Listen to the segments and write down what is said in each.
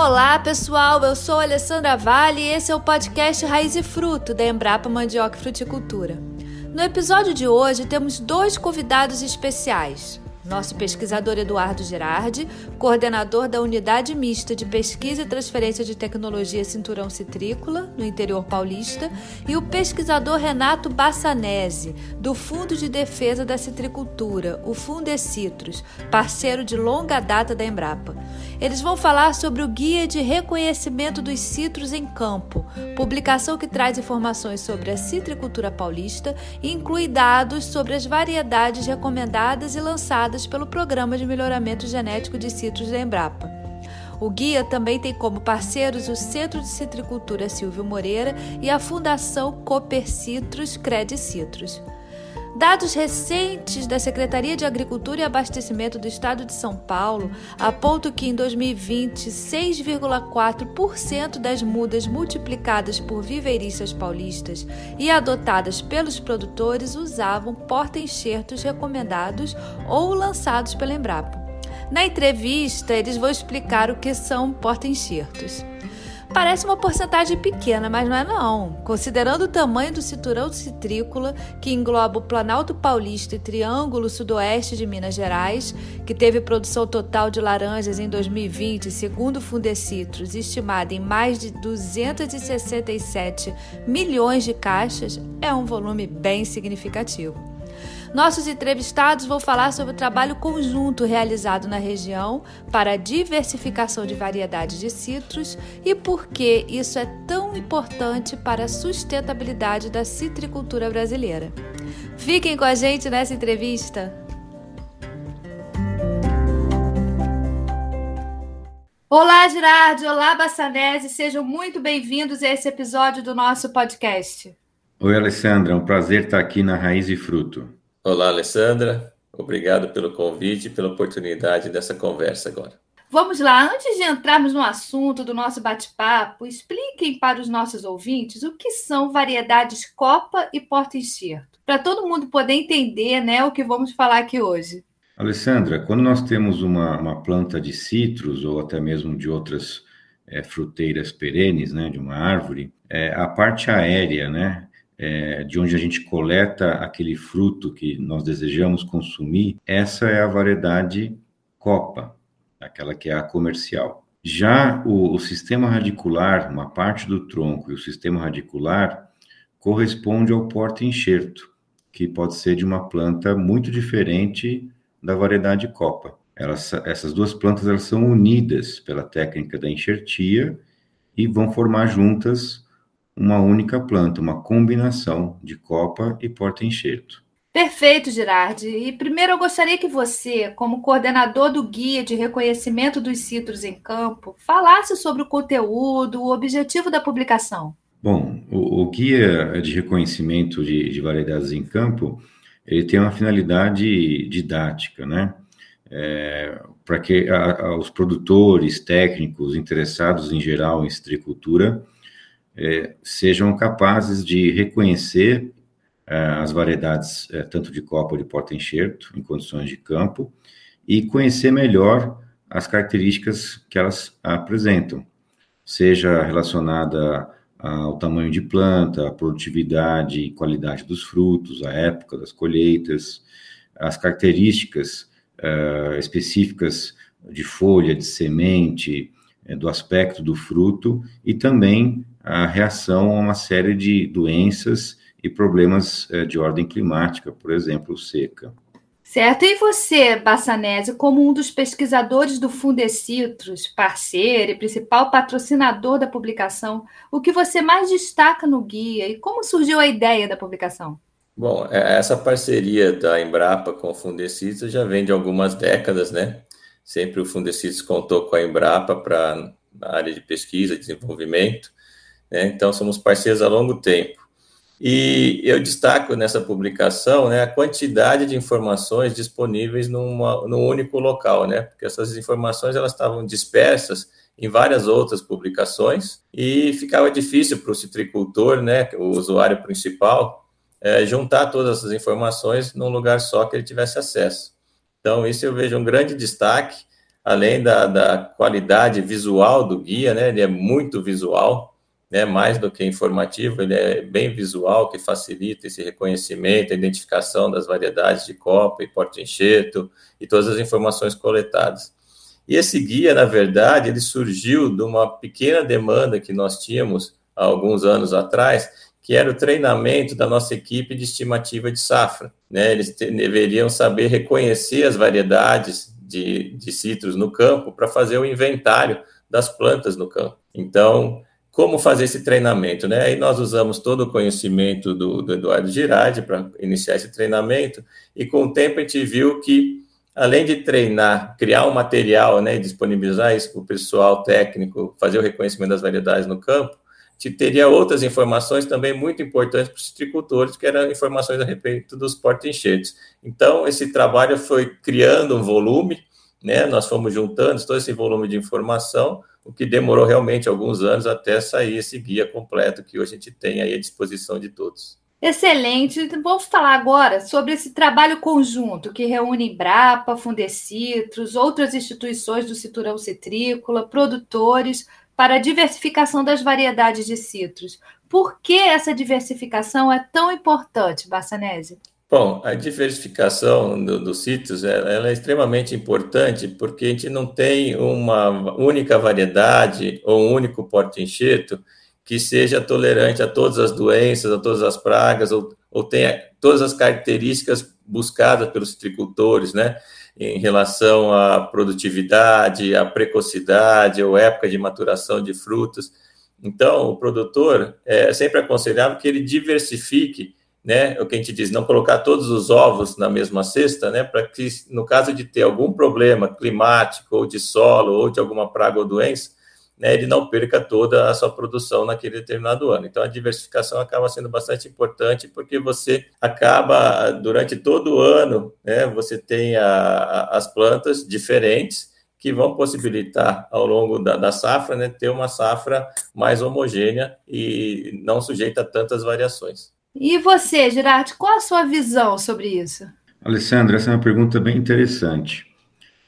Olá, pessoal. Eu sou Alessandra Vale e esse é o podcast Raiz e Fruto da Embrapa Mandioca e Fruticultura. No episódio de hoje temos dois convidados especiais. Nosso pesquisador Eduardo Girardi, coordenador da Unidade Mista de Pesquisa e Transferência de Tecnologia Cinturão Citrícola, no interior paulista, e o pesquisador Renato Bassanese, do Fundo de Defesa da Citricultura, o Fundecitrus, parceiro de longa data da Embrapa. Eles vão falar sobre o Guia de Reconhecimento dos Citros em Campo, publicação que traz informações sobre a citricultura paulista e inclui dados sobre as variedades recomendadas e lançadas pelo Programa de Melhoramento Genético de Citros da Embrapa. O guia também tem como parceiros o Centro de Citricultura Silvio Moreira e a Fundação Cooper Citrus Cred Citrus. Dados recentes da Secretaria de Agricultura e Abastecimento do Estado de São Paulo apontam que em 2020, 6,4% das mudas multiplicadas por viveiristas paulistas e adotadas pelos produtores usavam porta-enxertos recomendados ou lançados pela Embrapa. Na entrevista, eles vão explicar o que são porta-enxertos. Parece uma porcentagem pequena, mas não é não. Considerando o tamanho do cinturão citrícola, que engloba o Planalto Paulista e Triângulo Sudoeste de Minas Gerais, que teve produção total de laranjas em 2020, segundo o Fundecitrus, estimada em mais de 267 milhões de caixas, é um volume bem significativo. Nossos entrevistados vão falar sobre o trabalho conjunto realizado na região para a diversificação de variedades de citros e por que isso é tão importante para a sustentabilidade da citricultura brasileira. Fiquem com a gente nessa entrevista. Olá, Girardi! Olá, Bassanese! Sejam muito bem-vindos a esse episódio do nosso podcast. Oi, Alessandra. É um prazer estar aqui na Raiz e Fruto. Olá, Alessandra. Obrigado pelo convite e pela oportunidade dessa conversa agora. Vamos lá, antes de entrarmos no assunto do nosso bate-papo, expliquem para os nossos ouvintes o que são variedades copa e porta-enxerto, para todo mundo poder entender né, o que vamos falar aqui hoje. Alessandra, quando nós temos uma, uma planta de citros ou até mesmo de outras é, fruteiras perenes, né, de uma árvore, é, a parte aérea, né, é, de onde a gente coleta aquele fruto que nós desejamos consumir, essa é a variedade copa, aquela que é a comercial. Já o, o sistema radicular, uma parte do tronco e o sistema radicular corresponde ao porta-enxerto, que pode ser de uma planta muito diferente da variedade copa. Elas, essas duas plantas elas são unidas pela técnica da enxertia e vão formar juntas uma única planta, uma combinação de copa e porta-enxerto. Perfeito, Girardi. E primeiro eu gostaria que você, como coordenador do Guia de Reconhecimento dos Citros em Campo, falasse sobre o conteúdo, o objetivo da publicação. Bom, o, o Guia de Reconhecimento de, de, Variedades em Campo, ele tem uma finalidade didática, né? É, para que a, a, os produtores, técnicos, interessados em geral em citricultura, é, sejam capazes de reconhecer é, as variedades, é, tanto de copa de porta-enxerto, em condições de campo, e conhecer melhor as características que elas apresentam, seja relacionada ao tamanho de planta, a produtividade e qualidade dos frutos, a época das colheitas, as características específicas de folha, de semente, do aspecto do fruto e também a reação a uma série de doenças e problemas eh, de ordem climática, por exemplo, seca. Certo. E você, Bassanese, como um dos pesquisadores do Fundecitrus, parceiro e principal patrocinador da publicação, o que você mais destaca no guia e como surgiu a ideia da publicação? Bom, é, essa parceria da Embrapa com o Fundecitrus já vem de algumas décadas, né? Sempre o Fundecitrus contou com a Embrapa para na área de pesquisa e desenvolvimento. Né? Então, somos parceiros há longo tempo. E eu destaco nessa publicação né, a quantidade de informações disponíveis numa, num único local, né? Porque essas informações elas estavam dispersas em várias outras publicações e ficava difícil para o citricultor, né, o usuário principal, é, juntar todas essas informações num lugar só que ele tivesse acesso. Então, isso eu vejo um grande destaque além da, da qualidade visual do guia, né? Ele é muito visual, né? Mais do que informativo, ele é bem visual, que facilita esse reconhecimento, a identificação das variedades de copa e porta-enxerto e todas as informações coletadas. E esse guia, na verdade, ele surgiu de uma pequena demanda que nós tínhamos há alguns anos atrás, que era o treinamento da nossa equipe de estimativa de safra. Né? Eles deveriam saber reconhecer as variedades de, de citros no campo para fazer o inventário das plantas no campo. Então, como fazer esse treinamento? Né? Aí nós usamos todo o conhecimento do, do Eduardo Girardi para iniciar esse treinamento, e com o tempo a gente viu que além de treinar, criar um material, né, disponibilizar isso para o pessoal técnico, fazer o reconhecimento das variedades no campo, te teria outras informações também muito importantes para os citricultores, que eram informações a respeito dos porta-enxertos. Então, esse trabalho foi criando um volume, né, nós fomos juntando todo esse volume de informação, o que demorou realmente alguns anos até sair esse guia completo que hoje a gente tem aí à disposição de todos. Excelente. Vamos falar agora sobre esse trabalho conjunto que reúne Embrapa, Fundecitrus, outras instituições do cinturão citrícola, produtores, para a diversificação das variedades de citros. Por que essa diversificação é tão importante, Bassanese? Bom, a diversificação dos do citros ela é extremamente importante porque a gente não tem uma única variedade ou um único porte-enxerto que seja tolerante a todas as doenças, a todas as pragas, ou, ou tenha todas as características buscadas pelos citricultores, né? Em relação à produtividade, à precocidade, ou época de maturação de frutas. Então, o produtor é sempre aconselhável que ele diversifique, né? O que a gente diz, não colocar todos os ovos na mesma cesta, né? Para que, no caso de ter algum problema climático, ou de solo, ou de alguma praga ou doença, né, ele não perca toda a sua produção naquele determinado ano. Então, a diversificação acaba sendo bastante importante, porque você acaba, durante todo o ano, né, você tem a, a, as plantas diferentes que vão possibilitar, ao longo da, da safra, né, ter uma safra mais homogênea e não sujeita a tantas variações. E você, Girardi, qual a sua visão sobre isso? Alessandra, essa é uma pergunta bem interessante.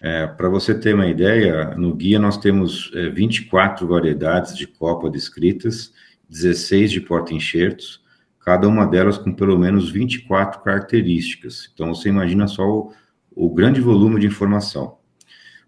É, Para você ter uma ideia, no guia nós temos é, 24 variedades de copa descritas, 16 de porta-enxertos, cada uma delas com pelo menos 24 características. Então você imagina só o, o grande volume de informação.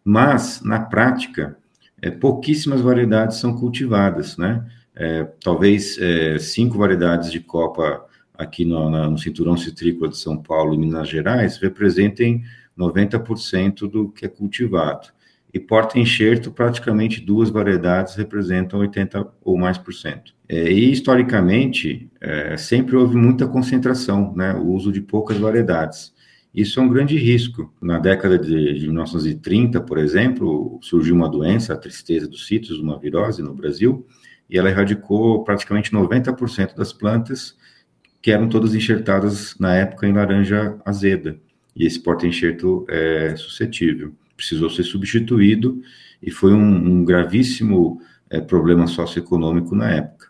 Mas, na prática, é, pouquíssimas variedades são cultivadas, né? É, talvez é, cinco variedades de copa aqui no, na, no cinturão citrícola de São Paulo e Minas Gerais representem 90% do que é cultivado. E porta-enxerto, praticamente duas variedades representam 80% ou mais por cento. É, e, historicamente, é, sempre houve muita concentração, né, o uso de poucas variedades. Isso é um grande risco. Na década de, de 1930, por exemplo, surgiu uma doença, a tristeza dos sítios, uma virose no Brasil, e ela erradicou praticamente 90% das plantas que eram todas enxertadas na época em laranja azeda e esse porta-enxerto é suscetível. Precisou ser substituído e foi um, um gravíssimo é, problema socioeconômico na época.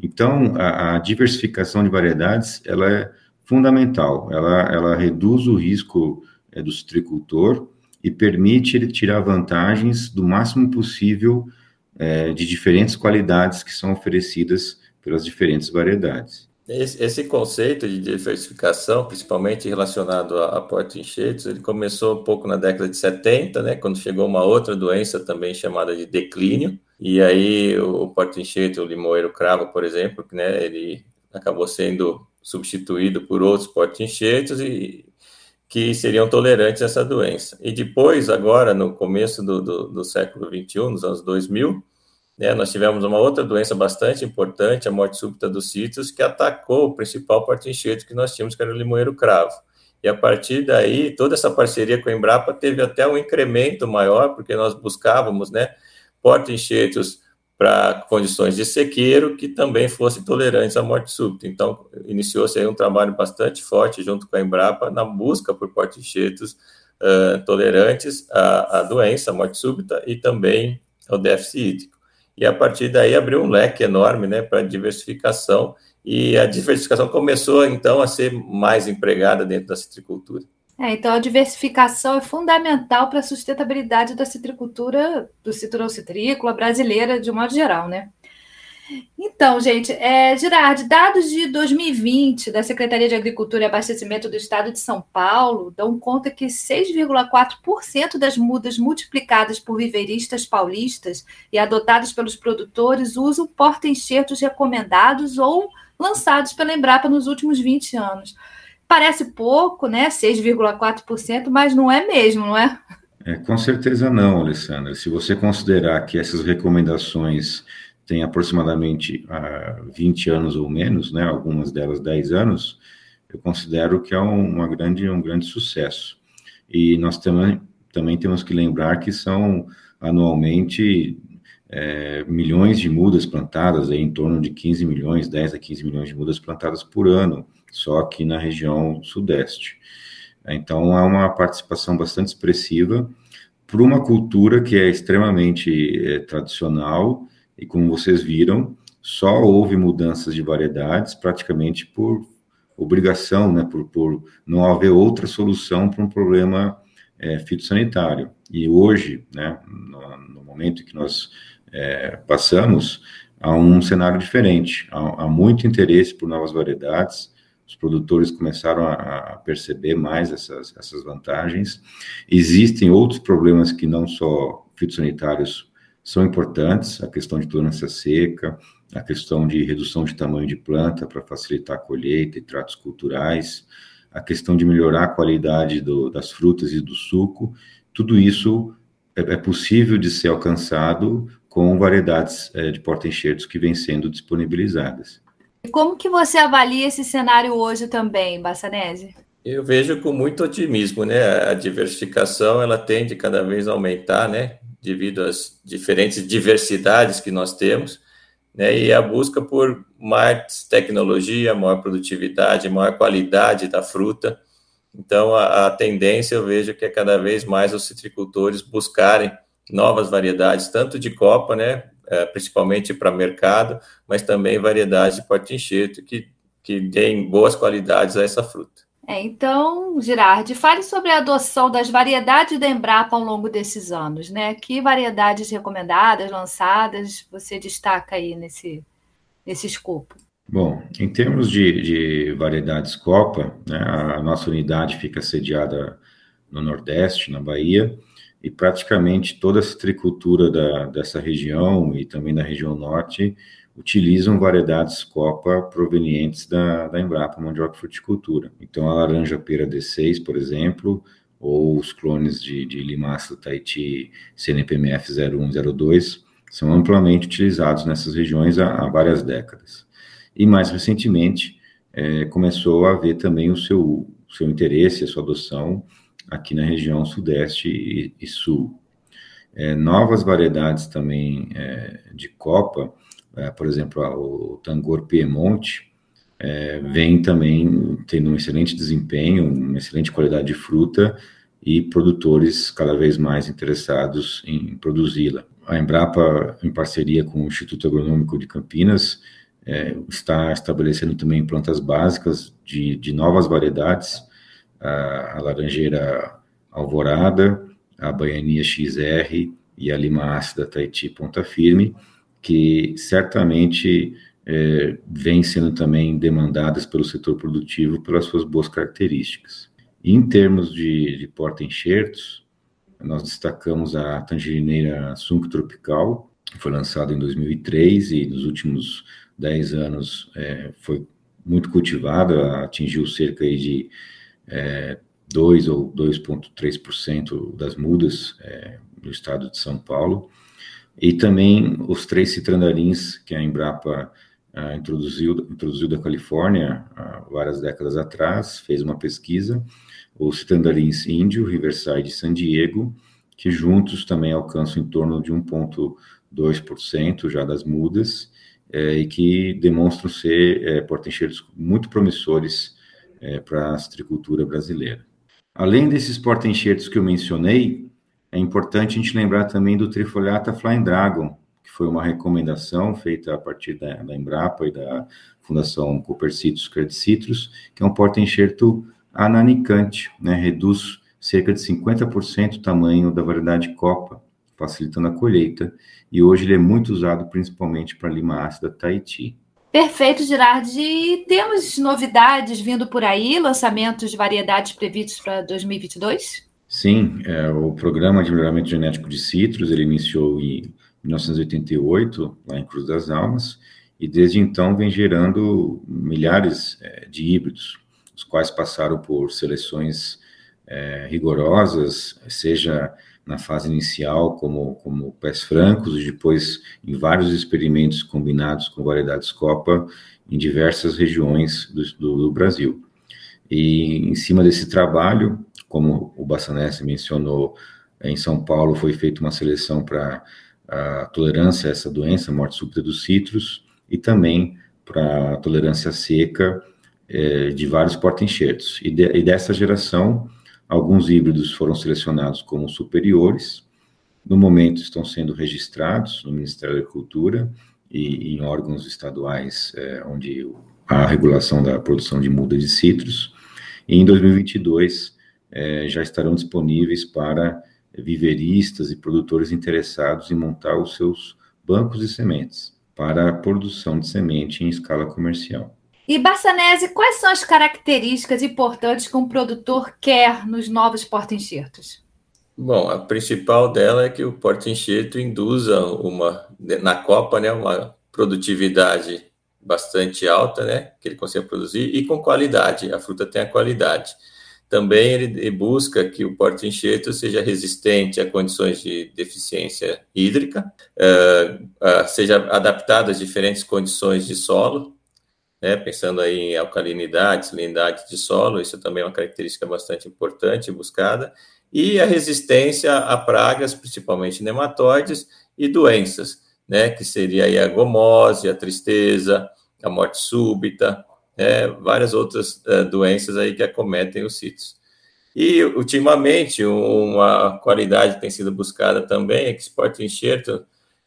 Então, a, a, diversificação de variedades, ela é fundamental, ela, ela reduz o risco é, do citricultor e permite ele tirar vantagens do máximo possível é, de diferentes qualidades que são oferecidas pelas diferentes variedades. Esse, esse, conceito de diversificação, principalmente relacionado a, a porta-enxertos, ele começou um pouco na década de 70, né, quando chegou uma outra doença também chamada de declínio, e aí o, o porta-enxerto, o limoeiro cravo, por exemplo, né, ele acabou sendo substituído por outros porta-enxertos e que seriam tolerantes a essa doença. E depois, agora, no começo do, do, do século 21, nos anos 2000, né, nós tivemos uma outra doença bastante importante, a morte súbita dos sítios, que atacou o principal porta-enxerto que nós tínhamos, que era o limoeiro cravo. E a partir daí, toda essa parceria com a Embrapa teve até um incremento maior, porque nós buscávamos né, porta-enxertos para condições de sequeiro que também fossem tolerantes à morte súbita. Então, iniciou-se aí um trabalho bastante forte junto com a Embrapa na busca por porta-enxertos uh, tolerantes à, à doença, à morte súbita e também ao déficit hídrico e a partir daí abriu um leque enorme né, para diversificação, e a diversificação começou então a ser mais empregada dentro da citricultura. É, então a diversificação é fundamental para a sustentabilidade da citricultura, do citrão citrícola brasileira de um modo geral, né? Então, gente, é, Girardi, dados de 2020 da Secretaria de Agricultura e Abastecimento do Estado de São Paulo dão conta que 6,4% das mudas multiplicadas por viveiristas paulistas e adotadas pelos produtores usam porta-enxertos recomendados ou lançados pela Embrapa nos últimos 20 anos. Parece pouco, né? 6,4%, mas não é mesmo, não é? é? Com certeza não, Alessandra. Se você considerar que essas recomendações têm aproximadamente ah, 20 anos ou menos, né? Algumas delas 10 anos, eu considero que é uma grande, um grande sucesso. E nós também, também temos que lembrar que são anualmente é, milhões de mudas plantadas, aí, em torno de 15 milhões, 10 a 15 milhões de mudas plantadas por ano só aqui na região sudeste. Então, há uma participação bastante expressiva para uma cultura que é extremamente é, tradicional e, como vocês viram, só houve mudanças de variedades praticamente por obrigação, né, por, por não haver outra solução para um problema é, fitossanitário. E hoje, né, no, no momento que nós é, passamos, há um cenário diferente, há, há muito interesse por novas variedades, os produtores começaram a, perceber mais essas, essas vantagens. Existem outros problemas que não só fitossanitários são importantes, a questão de tolerância seca, a questão de redução de tamanho de planta para facilitar a colheita e tratos culturais, a questão de melhorar a qualidade do, das frutas e do suco, tudo isso é, é possível de ser alcançado com variedades é, de porta-enxertos que vêm sendo disponibilizadas. E como que você avalia esse cenário hoje também, Bassanese? Eu vejo com muito otimismo, né? A diversificação ela tende cada vez a aumentar, né? Devido às diferentes diversidades que nós temos, né? E a busca por mais tecnologia, maior produtividade, maior qualidade da fruta. Então, a, a tendência eu vejo que é cada vez mais os citricultores buscarem novas variedades, tanto de copa, né? É, principalmente para mercado, mas também variedades de porta-enxerto que, que deem boas qualidades a essa fruta. É, então, Girardi, fale sobre a adoção das variedades da Embrapa ao longo desses anos, né? Que variedades recomendadas, lançadas, você destaca aí nesse, nesse escopo? Bom, em termos de, de variedades Copa, né, a nossa unidade fica sediada no Nordeste, na Bahia, e praticamente toda a citricultura da, dessa região e também da região norte utilizam variedades copa provenientes da, da Embrapa Mandioca Fruticultura. Então, a laranja pera D6, por exemplo, ou os clones de, de limaça Tahiti CNPMF 0102 são amplamente utilizados nessas regiões há, há várias décadas. E mais recentemente, é, começou a haver também o seu, seu interesse, a sua adoção aqui na região sudeste e, e sul. É, novas variedades também é, de copa, é, por exemplo, o Tangor Piemonte, é, vem também tendo um excelente desempenho, uma excelente qualidade de fruta e produtores cada vez mais interessados em produzi-la. A Embrapa, em parceria com o Instituto Agronômico de Campinas, é, está estabelecendo também plantas básicas de, de novas variedades, a, laranjeira alvorada, a baiania XR e a lima ácida Tahiti ponta firme, que certamente é, vêm sendo também demandadas pelo setor produtivo pelas suas boas características. Em termos de, de porta-enxertos, nós destacamos a tangerineira Sunk Tropical, que foi lançada em 2003 e nos últimos 10 anos é, foi muito cultivada, atingiu cerca de é, 2 ou 2,3% das mudas é, no estado de São Paulo, e também os três citrandarins que a Embrapa ah, introduziu, introduziu da Califórnia há várias décadas atrás, fez uma pesquisa, os citrandarins índio, Riverside e San Diego, que juntos também alcançam em torno de 1,2% já das mudas, é, e que demonstram ser é, porta-enxertos muito promissores é, para a citricultura brasileira. Além desses porta-enxertos que eu mencionei, é importante a gente lembrar também do Trifoliata Flying Dragon, que foi uma recomendação feita a partir da, da Embrapa e da Fundação Cooper Citrus Credit Citrus, que é um porta-enxerto a nanicante, né, reduz cerca de 50% o tamanho da variedade copa, facilitando a colheita, e hoje ele é muito usado principalmente para lima ácida Tahiti. Perfeito, Girardi. E temos novidades vindo por aí, lançamentos de variedades previstos para 2022? Sim, é, o programa de melhoramento genético de citros, ele iniciou em 1988, lá em Cruz das Almas, e desde então vem gerando milhares é, de híbridos, os quais passaram por seleções é, rigorosas, seja na fase inicial como, como pés francos, e depois em vários experimentos combinados com variedades Copa em diversas regiões do, do, do Brasil. E em cima desse trabalho, como o Bassanese mencionou, em São Paulo foi feita uma seleção para a tolerância a essa doença, morte súbita dos citros, e também para a tolerância seca é, de vários porta-enxertos. E, de, e dessa geração, alguns híbridos foram selecionados como superiores, no momento estão sendo registrados no Ministério da Agricultura e, em órgãos estaduais é, onde a regulação da produção de muda de citros, e em 2022 é, já estarão disponíveis para viveristas e produtores interessados em montar os seus bancos de sementes para a produção de semente em escala comercial. E Bassanese, quais são as características importantes que um produtor quer nos novos porta-enxertos? Bom, a principal dela é que o porta-enxerto induza uma na copa, né, uma produtividade bastante alta, né, que ele consiga produzir e com qualidade. A fruta tem a qualidade. Também ele busca que o porta-enxerto seja resistente a condições de deficiência hídrica, uh, uh, seja adaptado às diferentes condições de solo, né, pensando aí em alcalinidade, salinidade de solo, isso também é uma característica bastante importante buscada, e a resistência a pragas, principalmente nematóides e doenças, né, que seria a gomose, a tristeza, a morte súbita, né, várias outras uh, doenças aí que acometem os sítios. E, ultimamente, uma qualidade que tem sido buscada também é que esse porta-enxerto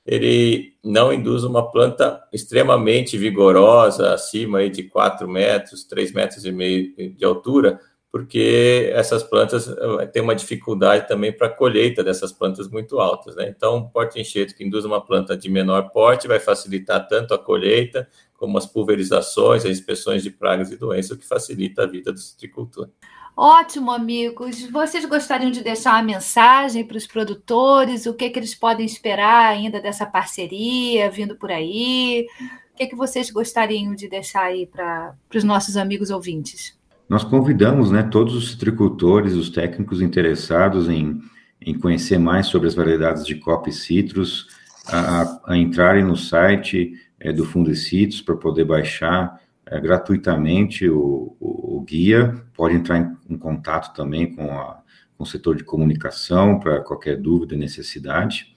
ele não induz uma planta extremamente vigorosa, acima de 4 metros, 3 metros e meio de altura, porque essas plantas eh, têm uma dificuldade também para a colheita dessas plantas muito altas. Né? Então, porta-enxerto que induz uma planta de menor porte vai facilitar tanto a colheita, como as pulverizações, as inspeções de pragas e doenças, o que facilita a vida do citricultor. Ótimo, amigos. Vocês gostariam de deixar uma mensagem para os produtores? O que, que eles podem esperar ainda dessa parceria vindo por aí? O que, que vocês gostariam de deixar aí para os nossos amigos ouvintes? Nós convidamos né, todos os citricultores, os técnicos interessados em, em conhecer mais sobre as variedades de copa e citros, a, a entrarem no site é, do Fundecitos para poder baixar é, gratuitamente o, o, o, guia, pode entrar em, em contato também com, a, com, o setor de comunicação para qualquer dúvida e necessidade,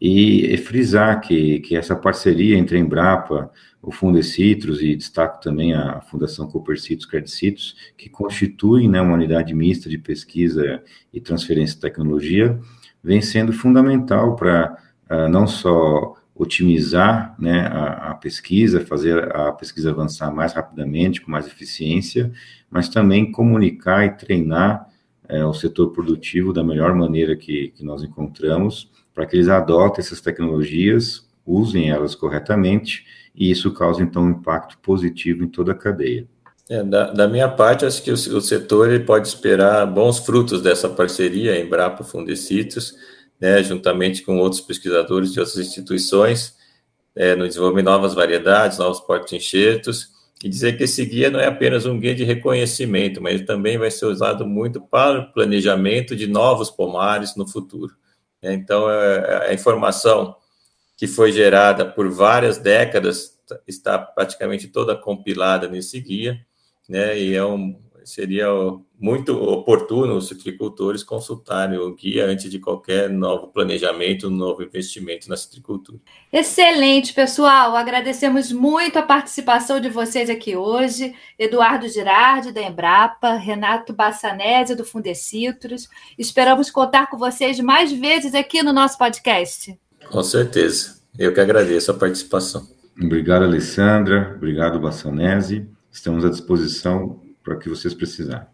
e, e, frisar que, que essa parceria entre a Embrapa, o Fundecitos e destaco também a Fundação Copercitos Credicitos, que constitui né, uma unidade mista de pesquisa e transferência de tecnologia, vem sendo fundamental para uh, não só otimizar né, a, a, pesquisa, fazer a pesquisa avançar mais rapidamente, com mais eficiência, mas também comunicar e treinar é, o setor produtivo da melhor maneira que, que nós encontramos, para que eles adotem essas tecnologias, usem elas corretamente, e isso causa, então, um impacto positivo em toda a cadeia. É, da, da, minha parte, acho que o, o setor pode esperar bons frutos dessa parceria Embrapa Fundecitos, né, juntamente com outros pesquisadores de outras instituições, é, no desenvolvimento de novas variedades, novos porta-enxertos, e dizer que esse guia não é apenas um guia de reconhecimento, mas ele também vai ser usado muito para o planejamento de novos pomares no futuro. É, então, é, é, a informação que foi gerada por várias décadas está praticamente toda compilada nesse guia, né, e é um, seria muito oportuno os citricultores consultarem o guia antes de qualquer novo planejamento, novo investimento na citricultura. Excelente, pessoal. Agradecemos muito a participação de vocês aqui hoje. Eduardo Girardi, da Embrapa, Renato Bassanese, do Fundecitrus. Esperamos contar com vocês mais vezes aqui no nosso podcast. Com certeza. Eu que agradeço a participação. Obrigado, Alessandra. Obrigado, Bassanese. Estamos à disposição para o que vocês precisarem.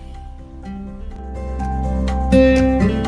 Música